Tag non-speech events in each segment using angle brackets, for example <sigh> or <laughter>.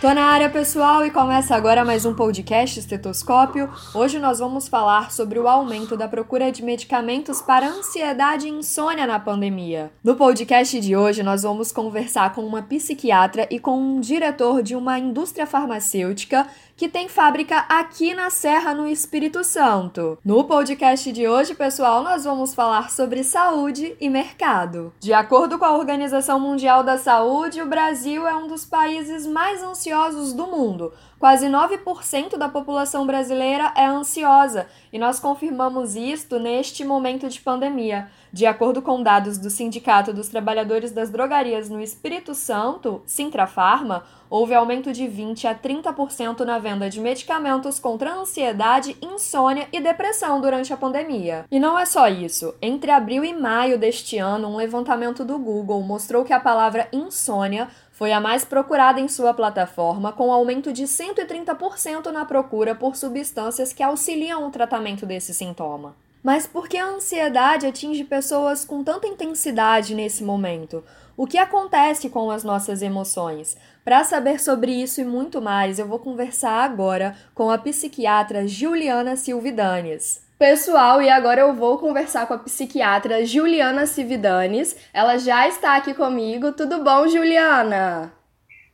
Tô na área pessoal e começa agora mais um podcast Estetoscópio. Hoje nós vamos falar sobre o aumento da procura de medicamentos para ansiedade e insônia na pandemia. No podcast de hoje nós vamos conversar com uma psiquiatra e com um diretor de uma indústria farmacêutica que tem fábrica aqui na Serra, no Espírito Santo. No podcast de hoje, pessoal, nós vamos falar sobre saúde e mercado. De acordo com a Organização Mundial da Saúde, o Brasil é um dos países mais ansiosos do mundo. Quase 9% da população brasileira é ansiosa e nós confirmamos isto neste momento de pandemia. De acordo com dados do Sindicato dos Trabalhadores das Drogarias no Espírito Santo, Sintrafarma, houve aumento de 20 a 30% na venda de medicamentos contra ansiedade, insônia e depressão durante a pandemia. E não é só isso. Entre abril e maio deste ano, um levantamento do Google mostrou que a palavra insônia foi a mais procurada em sua plataforma, com aumento de 130% na procura por substâncias que auxiliam o tratamento desse sintoma. Mas por que a ansiedade atinge pessoas com tanta intensidade nesse momento? O que acontece com as nossas emoções? Para saber sobre isso e muito mais, eu vou conversar agora com a psiquiatra Juliana Silvidanes. Pessoal, e agora eu vou conversar com a psiquiatra Juliana Cividanes. Ela já está aqui comigo. Tudo bom, Juliana?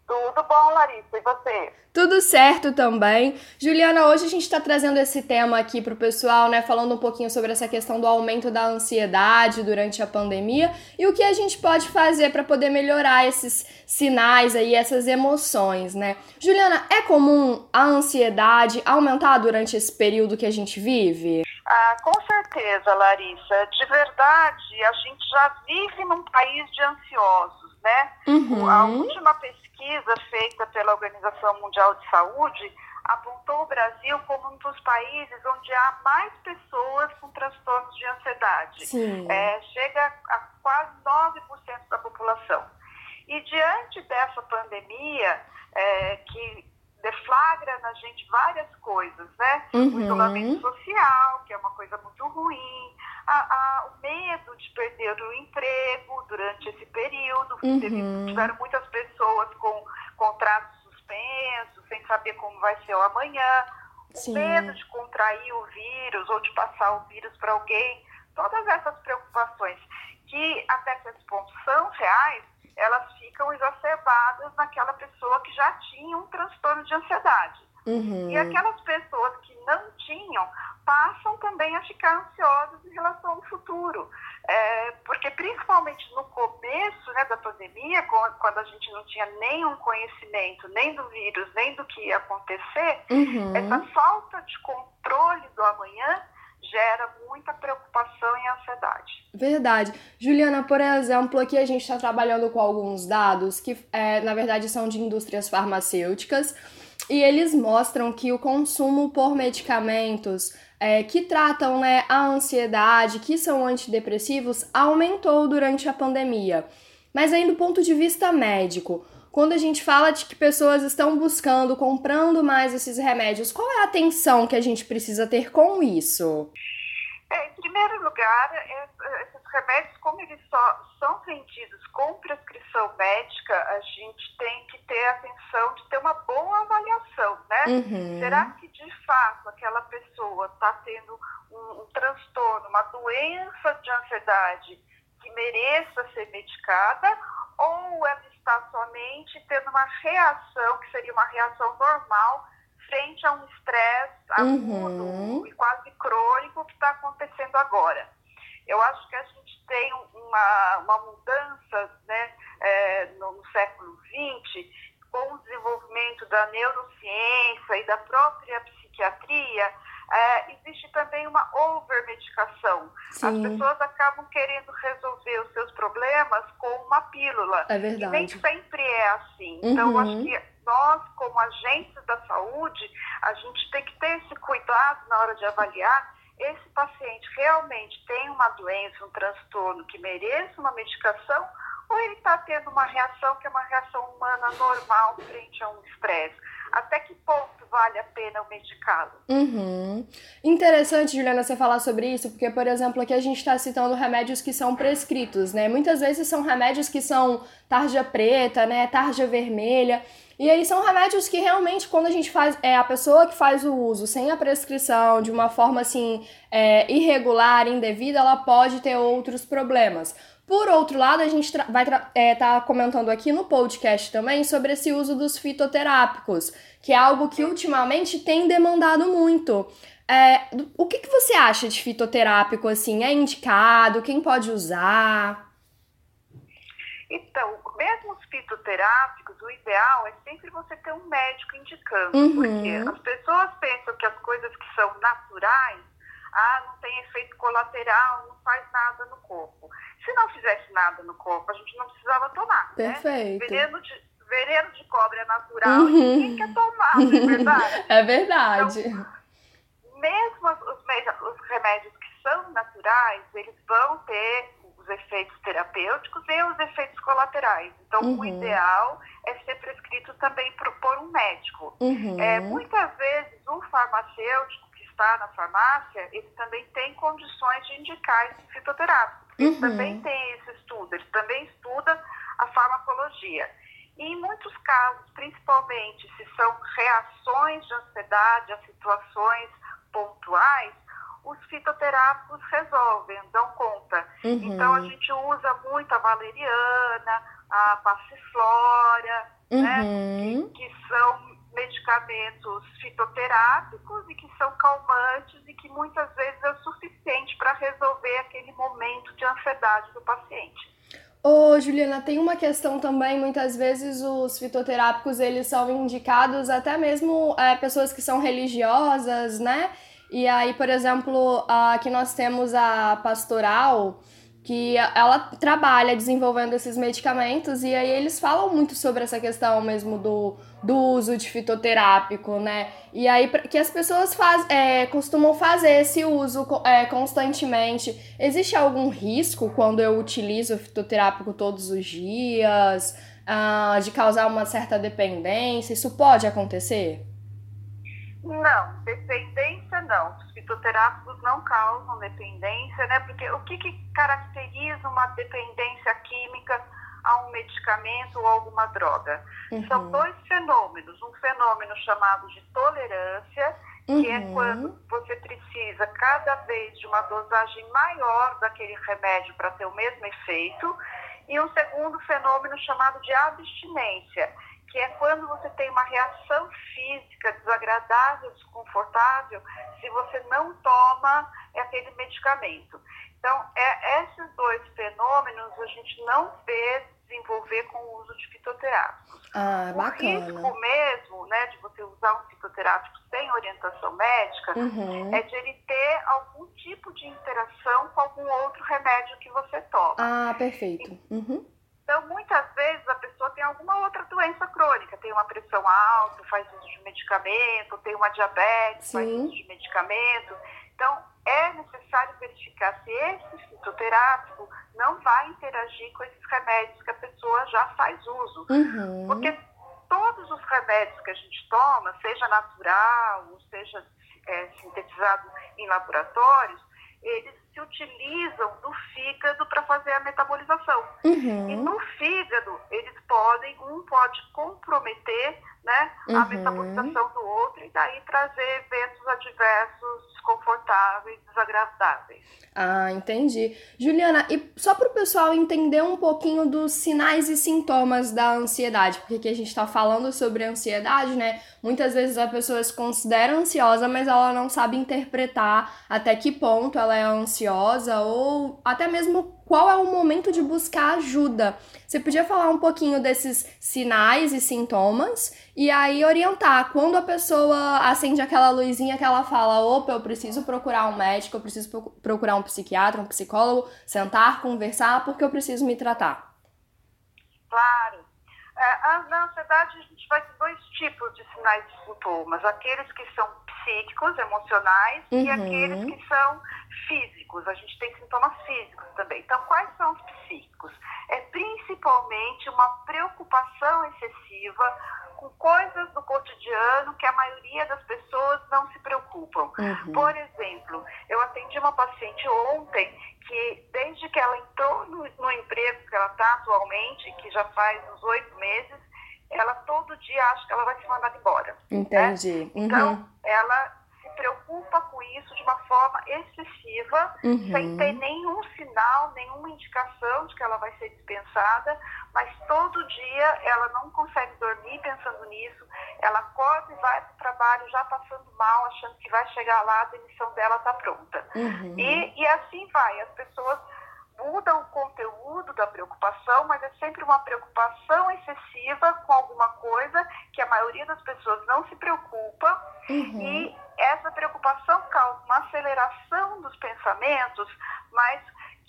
Tudo bom, Larissa. E você? Tudo certo também. Juliana, hoje a gente está trazendo esse tema aqui para o pessoal, né? Falando um pouquinho sobre essa questão do aumento da ansiedade durante a pandemia e o que a gente pode fazer para poder melhorar esses sinais aí, essas emoções, né? Juliana, é comum a ansiedade aumentar durante esse período que a gente vive? Ah, com certeza, Larissa. De verdade, a gente já vive num país de ansiosos, né? Uhum. A última pesquisa feita pela Organização Mundial de Saúde apontou o Brasil como um dos países onde há mais pessoas com transtornos de ansiedade. É, chega a quase 9% da população. E diante dessa pandemia, é, que deflagra na gente várias coisas, né? Uhum. O isolamento social, que é uma coisa muito ruim, a, a, o medo de perder o emprego durante esse período, Uhum. Teve- tiveram muitas pessoas com contratos suspensos, sem saber como vai ser o amanhã, o Sim. medo de contrair o vírus ou de passar o vírus para alguém, todas essas preocupações que até certo ponto são reais, elas ficam exacerbadas naquela pessoa que já tinha um transtorno de ansiedade. Uhum. E aquelas pessoas que não tinham passam também a ficar ansiosas em relação ao futuro. É, porque principalmente no começo né, da pandemia, quando a gente não tinha nenhum conhecimento nem do vírus, nem do que ia acontecer, Uhum. essa falta de controle do amanhã gera muita preocupação e ansiedade. Verdade. Juliana, por exemplo, aqui a gente está trabalhando com alguns dados que, é, na verdade, são de indústrias farmacêuticas e eles mostram que o consumo por medicamentos é, que tratam né, a ansiedade, que são antidepressivos, aumentou durante a pandemia. Mas aí, do ponto de vista médico, quando a gente fala de que pessoas estão buscando, comprando mais esses remédios, qual é a atenção que a gente precisa ter com isso? É, em primeiro lugar, esses remédios, como eles só são vendidos com prescrição médica, a gente tem que ter atenção de ter uma boa avaliação, né? Uhum. Será que de fato aquela pessoa está tendo um, um transtorno, uma doença de ansiedade que mereça ser medicada, ou ela está somente tendo uma reação, que seria uma reação normal, frente a um estresse agudo Uhum. e quase crônico que está acontecendo agora. Eu acho que a gente tem uma, uma mudança né, é, no, no século XX, com o desenvolvimento da neurociência e da própria psiquiatria, é, existe também uma overmedicação. As pessoas acabam querendo resolver os seus problemas com uma pílula. é E nem verdade. sempre é assim. Então, Uhum. acho que nós, como agentes da saúde, a gente tem que ter esse cuidado na hora de avaliar esse paciente realmente tem uma doença, um transtorno que mereça uma medicação ou ele está tendo uma reação que é uma reação humana normal frente a um estresse? Até que ponto vale a pena eu medicá-lo? Uhum. Interessante, Juliana, você falar sobre isso, porque, por exemplo, aqui a gente está citando remédios que são prescritos, né? Muitas vezes são remédios que são tarja preta, né? Tarja vermelha. E aí são remédios que realmente, quando a gente faz, é a pessoa que faz o uso sem a prescrição, de uma forma assim, é, irregular, indevida, ela pode ter outros problemas. Por outro lado, a gente vai estar é, tá comentando aqui no podcast também sobre esse uso dos fitoterápicos, que é algo que ultimamente tem demandado muito. É, o que, que você acha de fitoterápico, assim? É indicado? Quem pode usar? Então, mesmo os fitoterápicos, o ideal é sempre você ter um médico indicando, uhum. porque as pessoas pensam que as coisas que são naturais, ah, não tem efeito colateral, não faz nada no corpo. Se não fizesse nada no corpo, a gente não precisava tomar. Né? Perfeito. Né? Veneno, de, veneno de cobra é natural uhum. ninguém quer tomar, não é verdade? <laughs> é verdade. Então, mesmo os, os, os remédios que são naturais, eles vão ter os efeitos terapêuticos e os efeitos colaterais. Então, uhum. o ideal é ser prescrito também por, por um médico. Uhum. É, muitas vezes, o farmacêutico que está na farmácia, ele também tem condições de indicar esse fitoterápico. Ele uhum. também tem esse estudo, ele também estuda a farmacologia. E em muitos casos, principalmente se são reações de ansiedade a situações pontuais, os fitoterápicos resolvem, dão conta. Uhum. Então a gente usa muito a valeriana, a passiflora, né, uhum. né, que, que são medicamentos fitoterápicos e que são calmantes e que muitas vezes é o suficiente para resolver aquele momento de ansiedade do paciente. Ô, Juliana, tem uma questão também, muitas vezes os fitoterápicos, eles são indicados até mesmo é, pessoas que são religiosas, né? E aí, por exemplo, aqui nós temos a pastoral, que ela trabalha desenvolvendo esses medicamentos e aí eles falam muito sobre essa questão mesmo do, do uso de fitoterápico, né? E aí que as pessoas faz, é, costumam fazer esse uso é, constantemente. Existe algum risco quando eu utilizo fitoterápico todos os dias, ah, de causar uma certa dependência? Isso pode acontecer? Não, dependência não. Os fitoterápicos não causam dependência, né? Porque o que, que caracteriza uma dependência química a um medicamento ou alguma droga? Uhum. São dois fenômenos. Um fenômeno chamado de tolerância, uhum. que é uhum. quando você precisa cada vez de uma dosagem maior daquele remédio para ter o mesmo efeito. E um segundo fenômeno chamado de abstinência que é quando você tem uma reação física desagradável, desconfortável, se você não toma aquele medicamento. Então, é, esses dois fenômenos a gente não vê desenvolver com o uso de fitoterápicos. Ah, o risco mesmo né, de você usar um fitoterápico sem orientação médica uhum. é de ele ter algum tipo de interação com algum outro remédio que você toma. Ah, perfeito. Uhum. Então, muitas vezes a pessoa tem alguma outra doença crônica, tem uma pressão alta, faz uso de medicamento, tem uma diabetes, Sim. faz uso de medicamento. Então, é necessário verificar se esse fitoterápico não vai interagir com esses remédios que a pessoa já faz uso. Uhum. Porque todos os remédios que a gente toma, seja natural, ou seja é, sintetizado em laboratórios, eles se utilizam do fígado para fazer a metabolização. Uhum. E no fígado, eles podem, um pode comprometer né, uhum. a metabolização do outro e daí trazer eventos adversos, desconfortáveis, desagradáveis. Ah, entendi. Juliana, e só para o pessoal entender um pouquinho dos sinais e sintomas da ansiedade, porque aqui a gente está falando sobre ansiedade, né? Muitas vezes a pessoa se considera ansiosa, mas ela não sabe interpretar até que ponto ela é ansiosa ou até mesmo qual é o momento de buscar ajuda. Você podia falar um pouquinho desses sinais e sintomas e aí orientar quando a pessoa acende aquela luzinha que ela fala: opa, eu preciso procurar um médico, eu preciso procurar um psiquiatra, um psicólogo, sentar, conversar, porque eu preciso me tratar. Claro. É, na ansiedade, a gente vai ter dois tipos de sinais e sintomas: aqueles que são psíquicos, emocionais, uhum. e aqueles que são físicos, a gente tem sintomas físicos também. Então, quais são os psíquicos? É principalmente uma preocupação excessiva com coisas do cotidiano que a maioria das pessoas não se preocupam. Uhum. Por exemplo, eu atendi uma paciente ontem que, desde que ela entrou no, no emprego que ela está atualmente, que já faz uns oito meses, ela todo dia acha que ela vai ser mandada embora. Né? Entendi. Né? Então, ela preocupa com isso de uma forma uhum. sem ter nenhum sinal, nenhuma indicação de que ela vai ser dispensada, mas todo dia ela não consegue dormir pensando nisso, ela acorda e vai para o trabalho já passando mal, achando que vai chegar lá, a demissão dela está pronta. Uhum. E, e assim vai, as pessoas muda o conteúdo da preocupação, mas é sempre uma preocupação excessiva com alguma coisa que a maioria das pessoas não se preocupa uhum. e essa preocupação causa uma aceleração dos pensamentos, mas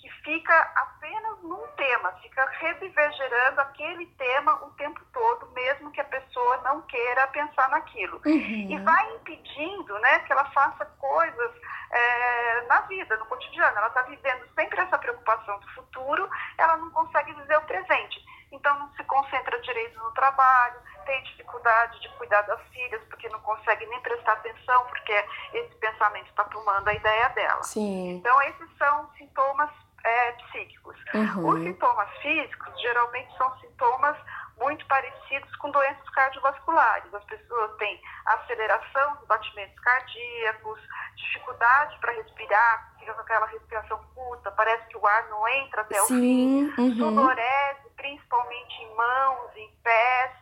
que fica apenas num tema, fica revivergerando aquele tema o tempo todo, mesmo que a pessoa não queira pensar naquilo. Uhum. E vai impedindo né, que ela faça coisas é, na vida, no cotidiano. Ela está vivendo sempre essa preocupação do futuro, ela não consegue viver o presente. Então não se concentra direito no trabalho, tem dificuldade de cuidar das filhas, porque não consegue nem prestar atenção, porque esse pensamento está tomando a ideia dela. Sim. Então esses são sintomas é, psíquicos. Uhum. Os sintomas físicos geralmente são sintomas muito parecidos com doenças cardiovasculares. As pessoas têm aceleração dos batimentos cardíacos, dificuldade para respirar, fica com aquela respiração curta, parece que o ar não entra até o Sim, fim, uhum. sudorese, principalmente em mãos, em pés,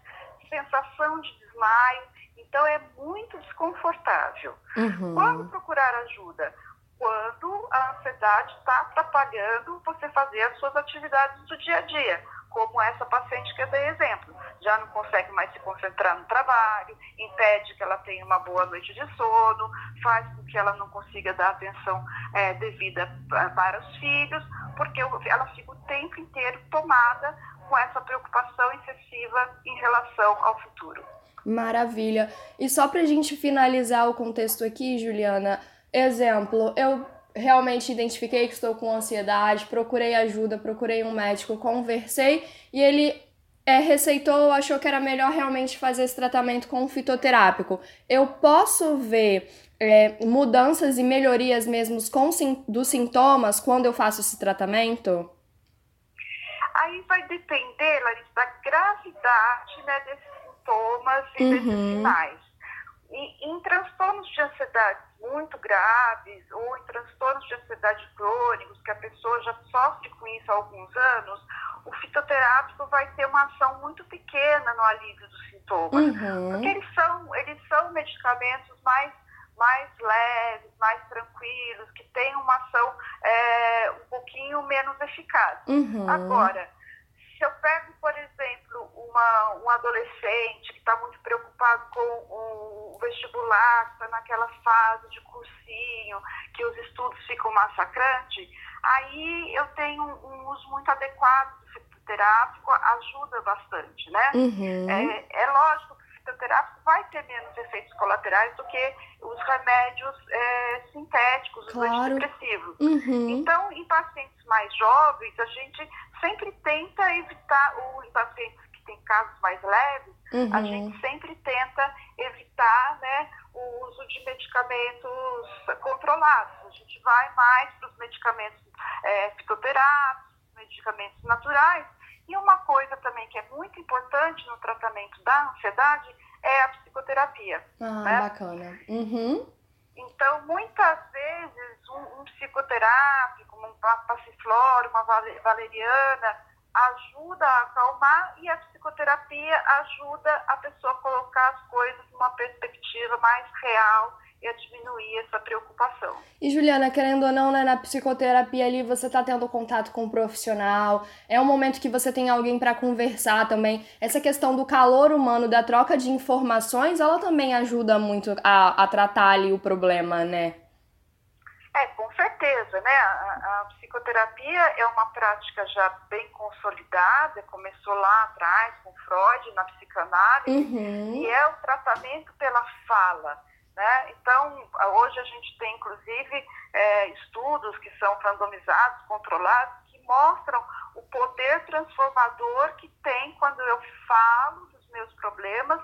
sensação de desmaio. Então é muito desconfortável. Uhum. Quando procurar ajuda? Quando a ansiedade está atrapalhando você fazer as suas atividades do dia a dia como essa paciente que eu dei exemplo. Já não consegue mais se concentrar no trabalho, impede que ela tenha uma boa noite de sono, faz com que ela não consiga dar atenção é, devida para os filhos, porque ela fica o tempo inteiro tomada com essa preocupação excessiva em relação ao futuro. Maravilha. E só para a gente finalizar o contexto aqui, Juliana, exemplo, eu realmente identifiquei que estou com ansiedade, procurei ajuda, procurei um médico, conversei e ele é, receitou, achou que era melhor realmente fazer esse tratamento com fitoterápico. Eu posso ver é, mudanças e melhorias mesmo com, dos sintomas quando eu faço esse tratamento? Aí vai depender, Larissa, da gravidade né, desses sintomas e uhum. desses sinais. E, em transtornos de ansiedade muito graves ou em transtornos de ansiedade crônicos, que a pessoa já sofre com isso há alguns anos, o fitoterápico vai ter uma ação muito pequena no alívio dos sintomas. Uhum. Porque eles são, eles são medicamentos mais, mais leves, mais tranquilos, que têm uma ação é, um pouquinho menos eficaz. Uhum. Agora, se eu pego, por exemplo, uma, um adolescente que está muito preocupado com o vestibular, está naquela fase de cursinho, que os estudos ficam massacrantes, aí eu tenho um uso muito adequado do fitoterápico, ajuda bastante, né? Uhum. É, é lógico que o fitoterápico vai ter menos efeitos colaterais do que os remédios é, sintéticos, os claro. antidepressivos. Uhum. Então, em pacientes mais jovens, a gente sempre tenta evitar, ou em pacientes têm casos mais leves, uhum. a gente sempre tenta evitar né, o uso de medicamentos controlados. A gente vai mais para os medicamentos é, fitoterápicos, medicamentos naturais. E uma coisa também que é muito importante no tratamento da ansiedade é a psicoterapia. Ah, né? bacana. Uhum. Então, muitas vezes, um, um psicoterápico, uma passiflora, uma valeriana, ajuda a acalmar e a psicoterapia ajuda a pessoa a colocar as coisas numa perspectiva mais real e a diminuir essa preocupação. E Juliana, querendo ou não, né, na psicoterapia ali você está tendo contato com um profissional, é um momento que você tem alguém para conversar também. Essa questão do calor humano, da troca de informações, ela também ajuda muito a, a tratar ali o problema, né? Certeza, né? A, a, psicoterapia é uma prática já bem consolidada, começou lá atrás com Freud na psicanálise, uhum. e é o tratamento pela fala. Né? Então, hoje a gente tem, inclusive, é, estudos que são randomizados, controlados, que mostram o poder transformador que tem quando eu falo dos meus problemas,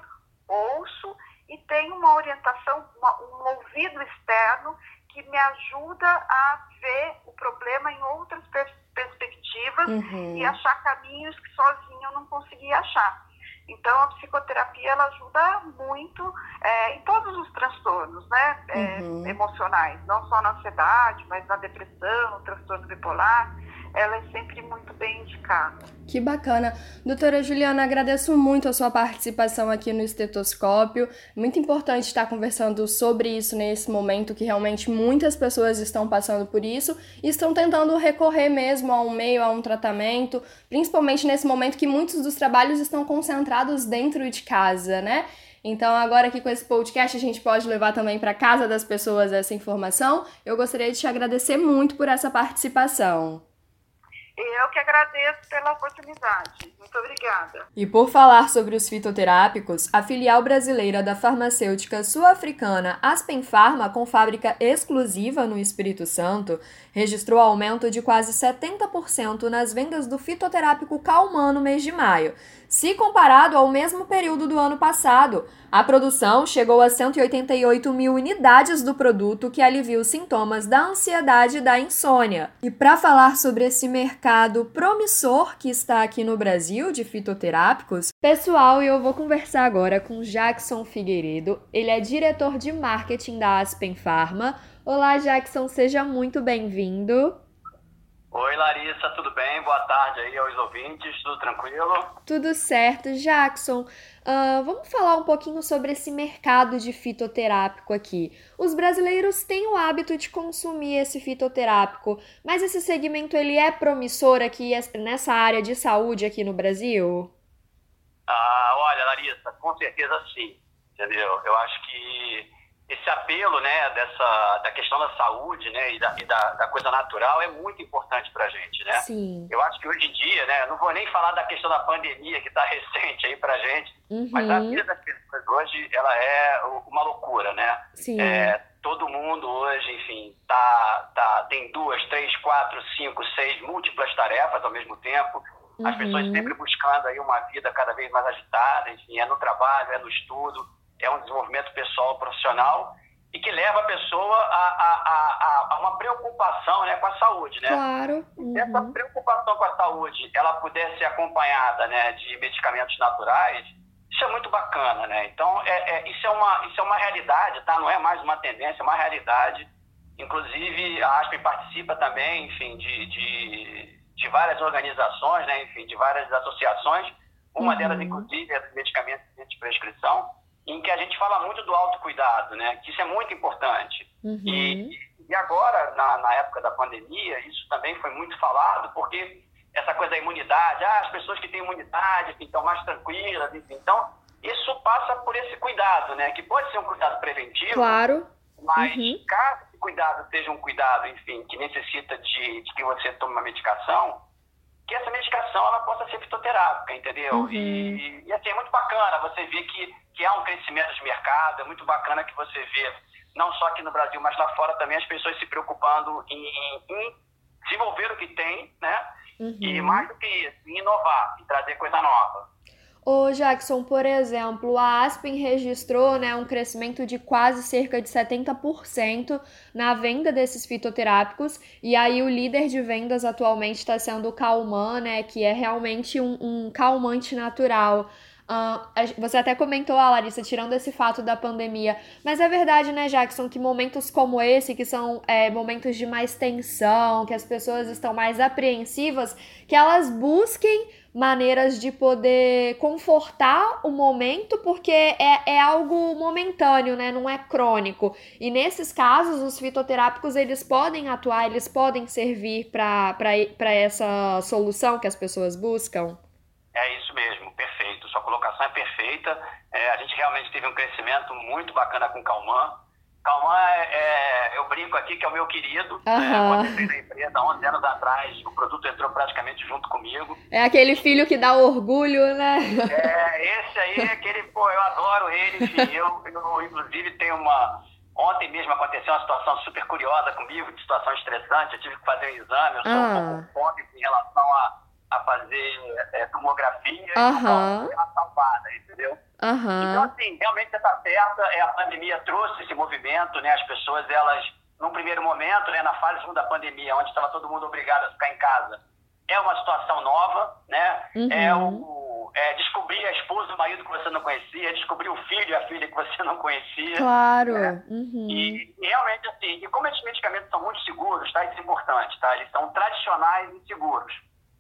ouço e tenho uma orientação, uma, um ouvido externo que me ajuda a ver o problema em outras pers perspectivas uhum. e achar caminhos que sozinho eu não conseguia achar. Então, a psicoterapia ela ajuda muito é, em todos os transtornos né, é, uhum. emocionais, não só na ansiedade, mas na depressão, no transtorno bipolar ela é sempre muito bem indicada. Que bacana. Doutora Juliana, agradeço muito a sua participação aqui no Estetoscópio. Muito importante estar conversando sobre isso nesse momento que realmente muitas pessoas estão passando por isso e estão tentando recorrer mesmo a um meio, a um tratamento, principalmente nesse momento que muitos dos trabalhos estão concentrados dentro de casa, né? Então, agora aqui com esse podcast, a gente pode levar também para casa das pessoas essa informação. Eu gostaria de te agradecer muito por essa participação. Eu que agradeço pela oportunidade. Muito obrigada. E por falar sobre os fitoterápicos, a filial brasileira da farmacêutica sul-africana Aspen Pharma, com fábrica exclusiva no Espírito Santo, registrou aumento de quase 70% nas vendas do fitoterápico Calman no mês de maio, se comparado ao mesmo período do ano passado. A produção chegou a 188 mil unidades do produto que alivia os sintomas da ansiedade e da insônia. E para falar sobre esse mercado promissor que está aqui no Brasil de fitoterápicos, pessoal, eu vou conversar agora com Jackson Figueiredo. Ele é diretor de marketing da Aspen Pharma. Olá, Jackson, seja muito bem-vindo. Oi, Larissa, tudo bem? Boa tarde aí aos ouvintes, tudo tranquilo? Tudo certo. Jackson, uh, vamos falar um pouquinho sobre esse mercado de fitoterápico aqui. Os brasileiros têm o hábito de consumir esse fitoterápico, mas esse segmento ele é promissor aqui nessa área de saúde aqui no Brasil? Ah, olha, Larissa, com certeza sim, entendeu? Eu acho que esse apelo né, dessa, da questão da saúde né, e, da, e da, da coisa natural é muito importante para a gente. Né? Sim. Eu acho que hoje em dia, né, não vou nem falar da questão da pandemia que está <laughs> recente aí para a gente, uhum. mas a vida das pessoas hoje ela é uma loucura. Né? Sim. É, todo mundo hoje, enfim, tá, tá, tem duas, três, quatro, cinco, seis múltiplas tarefas ao mesmo tempo. As uhum. pessoas sempre buscando aí uma vida cada vez mais agitada, enfim, é no trabalho, é no estudo é um desenvolvimento pessoal profissional e que leva a pessoa a, a, a, a uma preocupação né, com a saúde, né? Claro. Uhum. Se essa preocupação com a saúde ela puder ser acompanhada né, de medicamentos naturais, isso é muito bacana, né? Então, é, é, isso, é uma, isso é uma realidade, tá? Não é mais uma tendência, é uma realidade. Inclusive, a ASP participa também, enfim, de, de, de várias organizações, né? Enfim, de várias associações. Uma uhum. delas, inclusive, é dos medicamentos de prescrição em que a gente fala muito do autocuidado, né? Que isso é muito importante. Uhum. E, e agora, na, na época da pandemia, isso também foi muito falado, porque essa coisa da imunidade, ah, as pessoas que têm imunidade estão mais tranquilas, enfim. Então, isso passa por esse cuidado, né? Que pode ser um cuidado preventivo. Claro. Mas uhum. caso esse cuidado seja um cuidado, enfim, que necessita de, de que você tome uma medicação, que essa medicação ela possa ser fitoterápica, entendeu? Uhum. E, e assim, é muito bacana você ver que, que há um crescimento de mercado, é muito bacana que você vê, não só aqui no Brasil, mas lá fora também, as pessoas se preocupando em, em, em desenvolver o que tem, né? Uhum. E mais do que isso, em inovar, em trazer coisa nova. Ô Jackson, por exemplo, a Aspen registrou né, um crescimento de quase cerca de 70% na venda desses fitoterápicos, e aí o líder de vendas atualmente está sendo o Calman, né, que é realmente um, um calmante natural. Uh, você até comentou, a Larissa, tirando esse fato da pandemia, mas é verdade, né, Jackson, que momentos como esse, que são é, momentos de mais tensão, que as pessoas estão mais apreensivas, que elas busquem maneiras de poder confortar o momento, porque é, é algo momentâneo, né? Não é crônico. E nesses casos, os fitoterápicos eles podem atuar, eles podem servir para essa solução que as pessoas buscam. É isso mesmo, perfeito. Sua colocação é perfeita. É, a gente realmente teve um crescimento muito bacana com o Calman. Calma, é, é, eu brinco aqui que é o meu querido. Uhum. É, quando entrei na empresa, 11 anos atrás, o produto entrou praticamente junto comigo. É aquele filho que dá orgulho, né? É, esse aí é aquele, pô, eu adoro ele. Enfim, eu, eu, inclusive, tenho uma. Ontem mesmo aconteceu uma situação super curiosa comigo, de situação estressante. Eu tive que fazer um exame, eu sou ah. um pouco pobre em relação a, a fazer é, tomografia uhum. e uma salvada, entendeu? Uhum. Então, assim, realmente você está certa, é, a pandemia trouxe esse movimento, né? As pessoas, elas, num primeiro momento, né, na fase 1 da pandemia, onde estava todo mundo obrigado a ficar em casa, é uma situação nova, né? Uhum. É, o, é descobrir a esposa e o marido que você não conhecia, descobrir o filho e a filha que você não conhecia. Claro. Né? Uhum. E, e, realmente, assim, e como esses medicamentos são muito seguros, tá? Isso é importante, tá? Eles são tradicionais e seguros.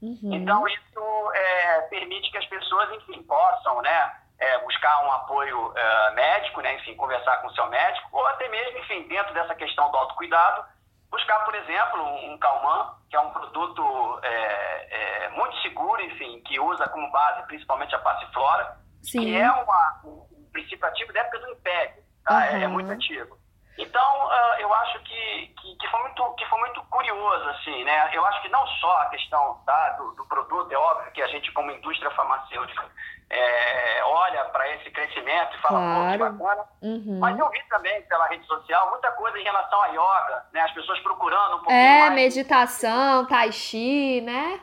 Uhum. Então, isso é, permite que as pessoas, enfim, possam, né? É, buscar um apoio é, médico, né, enfim, conversar com o seu médico, ou até mesmo, enfim, dentro dessa questão do autocuidado, buscar, por exemplo, um, um Calman, que é um produto é, é, muito seguro, enfim, que usa como base principalmente a passiflora, Sim. que é uma, um, um princípio ativo da época do Império, tá? Uhum. é, muito antigo. Então, uh, eu acho que, que, que, foi muito, que foi muito curioso, assim, né? Eu acho que não só a questão tá, do, do produto, é óbvio que a gente, como indústria farmacêutica, é, olha para esse crescimento e fala, claro. pô, que bacana. Uhum. Mas eu vi também pela rede social muita coisa em relação a yoga, né? As pessoas procurando um pouquinho É, mais. meditação, tai chi, né?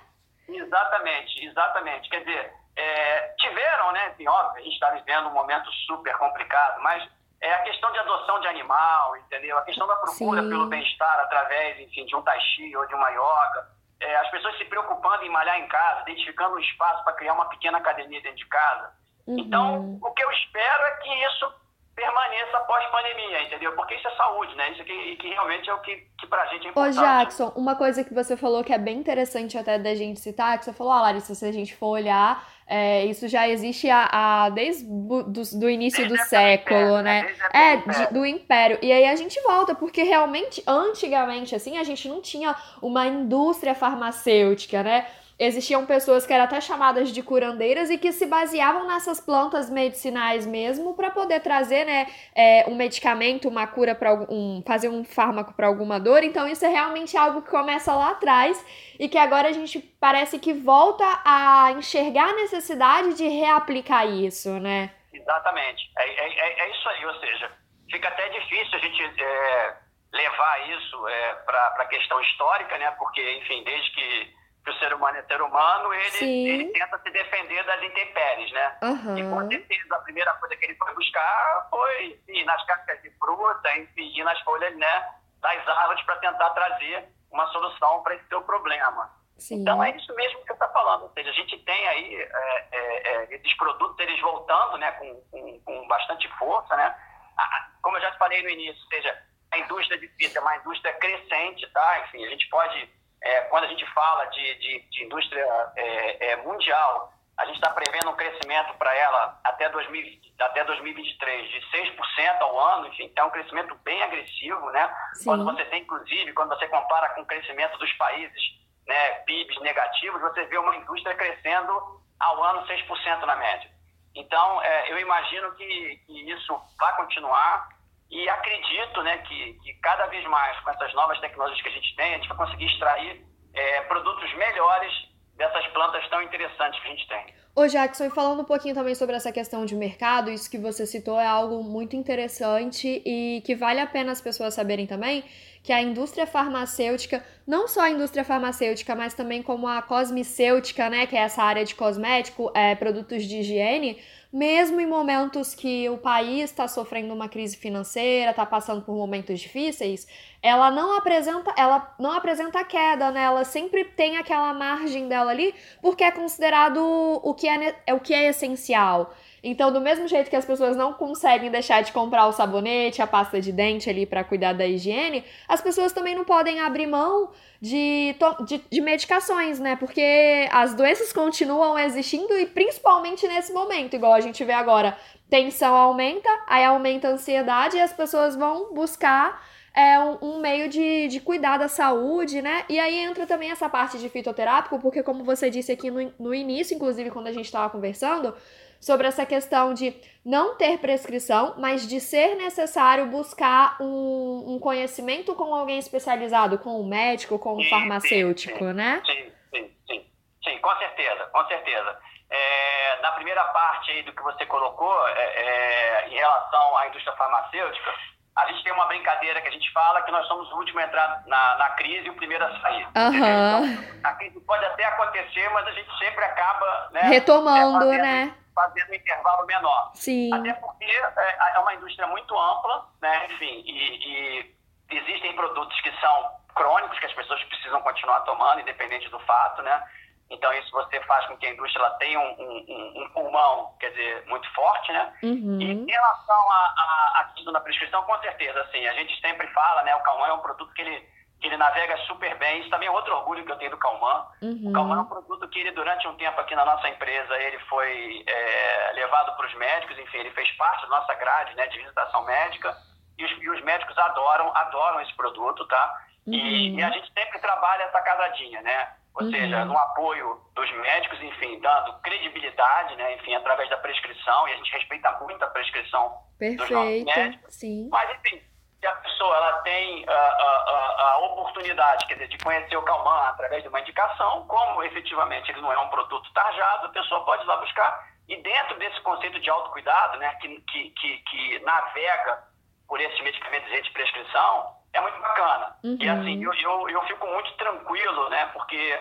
Exatamente, exatamente. Quer dizer, é, tiveram, né? Assim, óbvio, a gente está vivendo um momento super complicado, mas é a questão de adoção de animal, entendeu? A questão da procura Sim. pelo bem-estar através, enfim, de um tai chi ou de uma yoga. É, as pessoas se preocupando em malhar em casa, identificando um espaço para criar uma pequena academia dentro de casa. Uhum. Então, o que eu espero é que isso permaneça pós-pandemia, entendeu? Porque isso é saúde, né? Isso que, que realmente é o que, que pra gente é Ô, importante. Jackson, uma coisa que você falou que é bem interessante até da gente citar, que você falou, ah, Larissa, se a gente for olhar, é, isso já existe a, a desde do, do início Desde do século, Império, né? né? É, do de- do Império. E aí a gente volta, porque realmente, antigamente, assim, a gente não tinha uma indústria farmacêutica, né? Existiam pessoas que eram até chamadas de curandeiras e que se baseavam nessas plantas medicinais mesmo para poder trazer, né, é, um medicamento, uma cura para um, fazer um fármaco para alguma dor. Então isso é realmente algo que começa lá atrás e que agora a gente parece que volta a enxergar a necessidade de reaplicar isso, né? Exatamente. É, é, é- é isso aí, ou seja, fica até difícil a gente é, levar isso é, para a questão histórica, né? Porque, enfim, desde que, que o ser humano é ser humano, ele, ele tenta se defender das intempéries, né? E com certeza a primeira coisa que ele foi buscar foi enfim, nas cascas de fruta, enfim, e nas folhas né, das árvores para tentar trazer uma solução para esse seu problema. Sim. Então é isso mesmo que você está falando, ou seja, a gente tem aí é, é, é, esses produtos eles voltando, né, com, com, com bastante força, né? A- como eu já te falei no início, ou seja, a indústria de fita é uma indústria crescente, tá? Enfim, a gente pode, é, quando a gente fala de, de, de indústria é, é, mundial, a gente está prevendo um crescimento para ela até, 2020, até 2023 de 6% ao ano, enfim, é um crescimento bem agressivo, né? Sim. Quando você tem, inclusive, quando você compara com o crescimento dos países, né, PIBs negativos, você vê uma indústria crescendo ao ano 6% na média. Então, é, eu imagino que, que isso vai continuar e acredito né, que, que cada vez mais, com essas novas tecnologias que a gente tem, a gente vai conseguir extrair é, produtos melhores dessas plantas tão interessantes que a gente tem. Ô Jackson, e falando um pouquinho também sobre essa questão de mercado, isso que você citou é algo muito interessante e que vale a pena as pessoas saberem também, que a indústria farmacêutica, não só a indústria farmacêutica, mas também como a cosmicêutica, né, que é essa área de cosmético, é, produtos de higiene, mesmo em momentos que o país está sofrendo uma crise financeira, está passando por momentos difíceis, ela não apresenta, ela não apresenta queda, né? Ela sempre tem aquela margem dela ali, porque é considerado o que é, é o que é essencial. Então, do mesmo jeito que as pessoas não conseguem deixar de comprar o sabonete, a pasta de dente ali para cuidar da higiene, as pessoas também não podem abrir mão de, de, de medicações, né? Porque as doenças continuam existindo e principalmente nesse momento, igual a gente vê agora, tensão aumenta, aí aumenta a ansiedade e as pessoas vão buscar é um, um, meio de, de cuidar da saúde, né? E aí entra também essa parte de fitoterápico, porque como você disse aqui no, no início, inclusive quando a gente estava conversando, sobre essa questão de não ter prescrição, mas de ser necessário buscar um, um conhecimento com alguém especializado, com um médico, com um sim, farmacêutico, sim, né? Sim, sim, sim, sim, com certeza, com certeza. É, na primeira parte aí do que você colocou, é, é, em relação à indústria farmacêutica, a gente tem uma brincadeira que a gente fala que nós somos o último a entrar na, na crise e o primeiro a sair. Uhum. Então, a crise pode até acontecer, mas a gente sempre acaba né, retomando, fazendo, né? Fazendo um intervalo menor. Sim. Até porque é, é uma indústria muito ampla, né? Enfim, e, e existem produtos que são crônicos que as pessoas precisam continuar tomando, independente do fato, né? Então, isso você faz com que a indústria ela tenha um, um, um pulmão, quer dizer, muito forte, né? Uhum. E em relação à questão da prescrição, com certeza, assim, a gente sempre fala, né? O Calman é um produto que ele, que ele navega super bem. Isso também é outro orgulho que eu tenho do Calman. Uhum. O Calman é um produto que ele, durante um tempo aqui na nossa empresa, ele foi é, levado para os médicos, enfim, ele fez parte da nossa grade, né? De visitação médica. E os, e os médicos adoram, adoram esse produto, tá? Uhum. E, e a gente sempre trabalha essa casadinha, né? ou uhum. seja, no apoio dos médicos, enfim, dando credibilidade, né, enfim, através da prescrição, e a gente respeita muito a prescrição Perfeito, dos nossos médicos. Sim. Mas, enfim, se a pessoa ela tem a, a, a, oportunidade, quer dizer, de conhecer o Calman através de uma indicação, como efetivamente ele não é um produto tarjado, a pessoa pode ir lá buscar. E dentro desse conceito de autocuidado, né, que, que, que, que navega por esses medicamentos de prescrição, é muito bacana. Uhum. E assim, eu, eu, eu fico muito tranquilo, né? Porque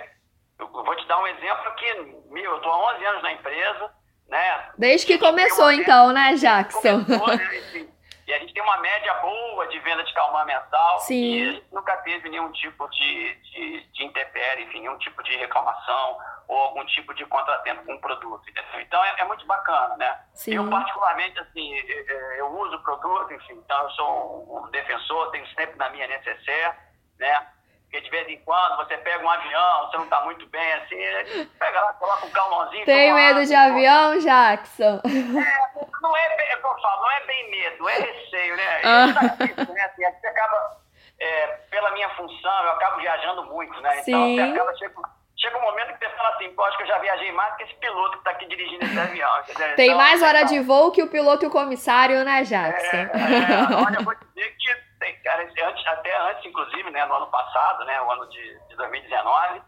eu vou te dar um exemplo que, meu, eu estou há 11 anos na empresa, né? Desde que começou, então, né, Jackson? Começou, né? E a gente tem uma média boa de venda de calma mensal. Sim. E a gente nunca teve nenhum tipo de, de, de intempérie, enfim, nenhum tipo de reclamação ou algum tipo de contratempo com o produto. Entendeu? Então é, é, muito bacana, né? Sim. Eu, particularmente, assim, eu uso o produto, enfim, então eu sou um defensor, tenho sempre na minha necessaire, né? Porque de vez em quando você pega um avião, você não está muito bem assim, pega lá, coloca um calmãozinho. Tem medo de avião, Jackson? É, não é bem, eu falo, não é bem medo, é receio, né? <laughs> Ah. Isso, né? Assim, você acaba, é, pela minha função, eu acabo viajando muito, né? Então Sim. você acaba, chega, chega um momento que você fala assim, pô, acho que eu já viajei mais que esse piloto que está aqui dirigindo esse avião. Entendeu? Tem então, mais hora então, de voo que o piloto e o comissário, né, Jackson? É, é, <laughs> olha, eu vou dizer que cara, antes, até antes, inclusive, né, no ano passado, né, o ano de, de 2019,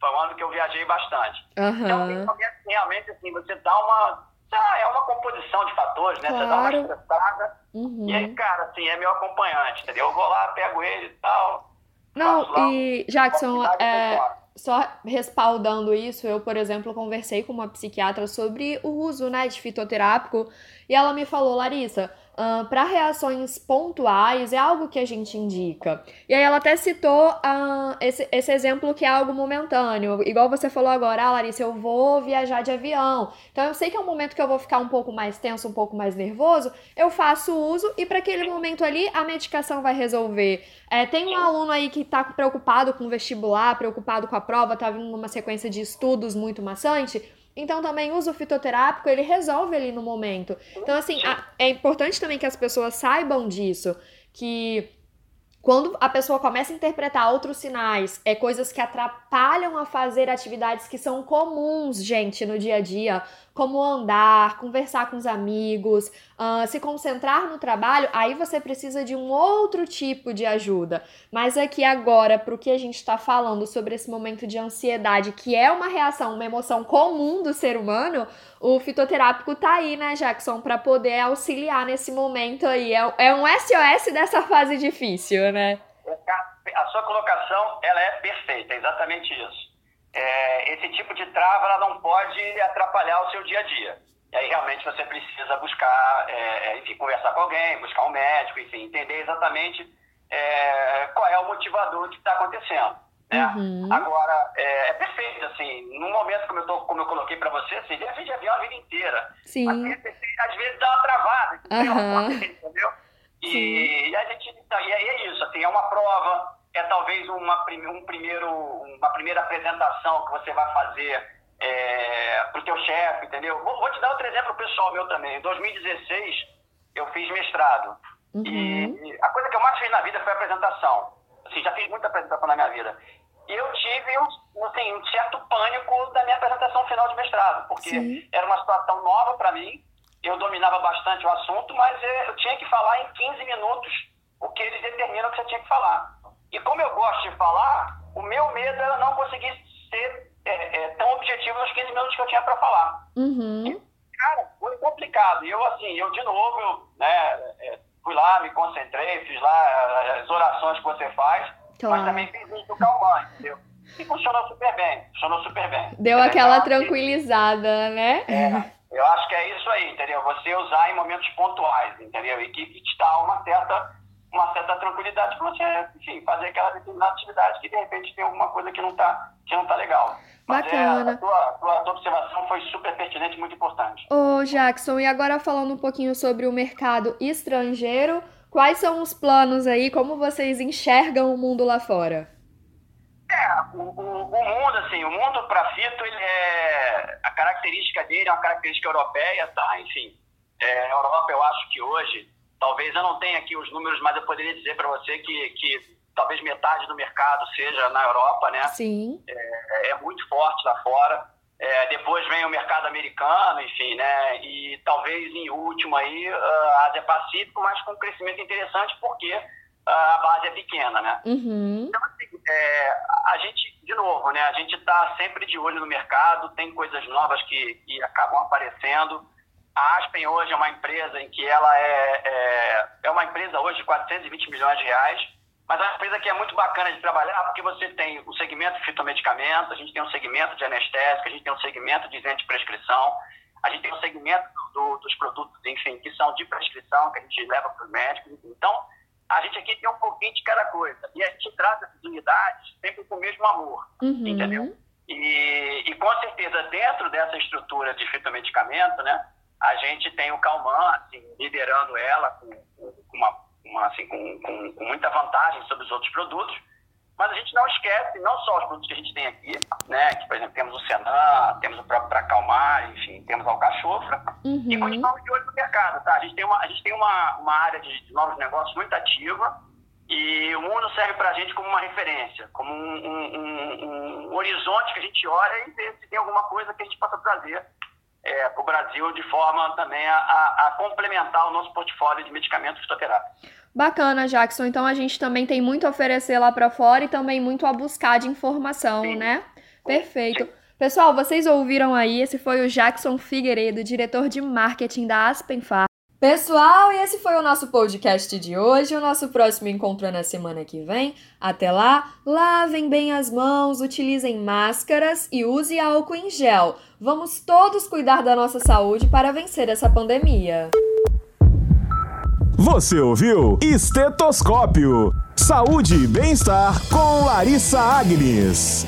foi um ano que eu viajei bastante. Uhum. Então, realmente, assim, você dá uma... Ah, é uma composição de fatores, né? Claro. Você dá uma estressada. Uhum. E aí, cara, assim, é meu acompanhante, entendeu? Eu vou lá, pego ele e tal. Não, lá e Jackson, é, só respaldando isso, eu, por exemplo, conversei com uma psiquiatra sobre o uso né, de fitoterápico e ela me falou, Larissa, uh, para reações pontuais é algo que a gente indica. E aí ela até citou uh, esse, esse exemplo que é algo momentâneo. Igual você falou agora, ah, Larissa, eu vou viajar de avião. Então eu sei que é um momento que eu vou ficar um pouco mais tenso, um pouco mais nervoso. Eu faço uso e para aquele momento ali a medicação vai resolver. É, tem um aluno aí que tá preocupado com o vestibular, preocupado com a prova, tá vindo numa sequência de estudos muito maçante. Então também uso fitoterápico, ele resolve ali no momento. Então, assim, a- é importante também que as pessoas saibam disso, que quando a pessoa começa a interpretar outros sinais, é coisas que atrapalham a fazer atividades que são comuns, gente, no dia a dia, como andar, conversar com os amigos, ah, se concentrar no trabalho, aí você precisa de um outro tipo de ajuda. Mas aqui agora, para o que a gente está falando sobre esse momento de ansiedade, que é uma reação, uma emoção comum do ser humano, o fitoterápico tá aí, né, Jackson, para poder auxiliar nesse momento aí. É, é um SOS dessa fase difícil, né? A sua colocação, ela é perfeita, é exatamente isso. É, esse tipo de trava, ela não pode atrapalhar o seu dia a dia. E aí, realmente, você precisa buscar, é, enfim, conversar com alguém, buscar um médico, enfim, entender exatamente é, qual é o motivador que está acontecendo. Né? Uhum. Agora, é, é perfeito, assim, num momento como eu, tô, como eu coloquei para você, assim, viajei de avião a vida inteira. Sim. Às, vezes dá uma travada, Aham. entendeu? E, e a gente, e aí é isso, assim, é uma prova, é talvez uma, um primeiro, uma primeira apresentação que você vai fazer para o teu chefe, entendeu? Vou, vou te dar outro exemplo pessoal meu também. Em 2016, eu fiz mestrado. Uhum. E a coisa que eu mais fiz na vida foi a apresentação. Assim, já fiz muita apresentação na minha vida. E eu tive um, assim, um certo pânico da minha apresentação final de mestrado, porque Sim. era uma situação nova para mim, eu dominava bastante o assunto, mas eu tinha que falar em 15 minutos o que eles determinam que você tinha que falar. E como eu gosto de falar, o meu medo era não conseguir ser é, é, tão objetivo nos 15 minutos que eu tinha para falar. Uhum. E, cara, foi complicado. E eu, assim, eu de novo, eu, né, é, fui lá, me concentrei, fiz lá as orações que você faz, claro. mas também fiz isso do calmante, entendeu? E funcionou super bem, funcionou super bem. Deu aquela tranquilizada, né? É, eu acho que é isso aí, entendeu? Você usar em momentos pontuais, entendeu? E que, que te dá uma certa uma certa tranquilidade para você, enfim, fazer aquela determinada atividade que de repente tem alguma coisa que não está que não tá legal. Mas Bacana. É, a, tua, a, tua, a tua observação foi super pertinente e muito importante. Ô, Jackson, e agora falando um pouquinho sobre o mercado estrangeiro, quais são os planos aí? Como vocês enxergam o mundo lá fora? É, o, o, o mundo, assim, o mundo para fito, ele é, a característica dele é uma característica europeia, tá? Enfim, é, a Europa, eu acho que hoje Talvez eu não tenha aqui os números, mas eu poderia dizer para você que, que talvez metade do mercado seja na Europa, né? Sim. É, é muito forte lá fora. É, depois vem o mercado americano, enfim, né? E talvez em último aí a Ásia Pacífico, mas com um crescimento interessante porque a base é pequena, né? Uhum. Então, assim, é, a gente, de novo, né? A gente está sempre de olho no mercado, tem coisas novas que, que acabam aparecendo. A Aspen hoje é uma empresa em que ela é, é, é uma empresa hoje de 420 milhões de reais, mas é uma empresa que é muito bacana de trabalhar porque você tem o segmento de fitomedicamentos, a gente tem um segmento de anestésico, a gente tem um segmento de isento de prescrição, a gente tem um segmento do, dos produtos, enfim, que são de prescrição, que a gente leva para os médicos. Então, a gente aqui tem um pouquinho de cada coisa. E a gente trata essas unidades sempre com o mesmo amor, uhum. entendeu? E, e com certeza, dentro dessa estrutura de fitomedicamento, né, a gente tem o Calman, assim, liderando ela com, com uma, uma, assim, com, com, com, muita vantagem sobre os outros produtos, mas a gente não esquece não só os produtos que a gente tem aqui, né, que, por exemplo, temos o Senan, temos o próprio Pracalmar, enfim, temos a Alcachofra, uhum. e continuamos de olho no mercado, tá? A gente tem uma, a gente tem uma, uma área de, de novos negócios muito ativa, e o mundo serve para a gente como uma referência, como um, um, um, um, horizonte que a gente olha e vê se tem alguma coisa que a gente possa trazer é, para o Brasil de forma também a, a, complementar o nosso portfólio de medicamentos fitoterápicos. Bacana, Jackson. Então a gente também tem muito a oferecer lá para fora e também muito a buscar de informação, Sim. né? Perfeito. Sim. Pessoal, vocês ouviram aí, esse foi o Jackson Figueiredo, diretor de marketing da Aspen Farm. Pessoal, e esse foi o nosso podcast de hoje. O nosso próximo encontro é na semana que vem. Até lá, lavem bem as mãos, utilizem máscaras e use álcool em gel. Vamos todos cuidar da nossa saúde para vencer essa pandemia. Você ouviu Estetoscópio. Saúde e bem-estar com Larissa Agnes.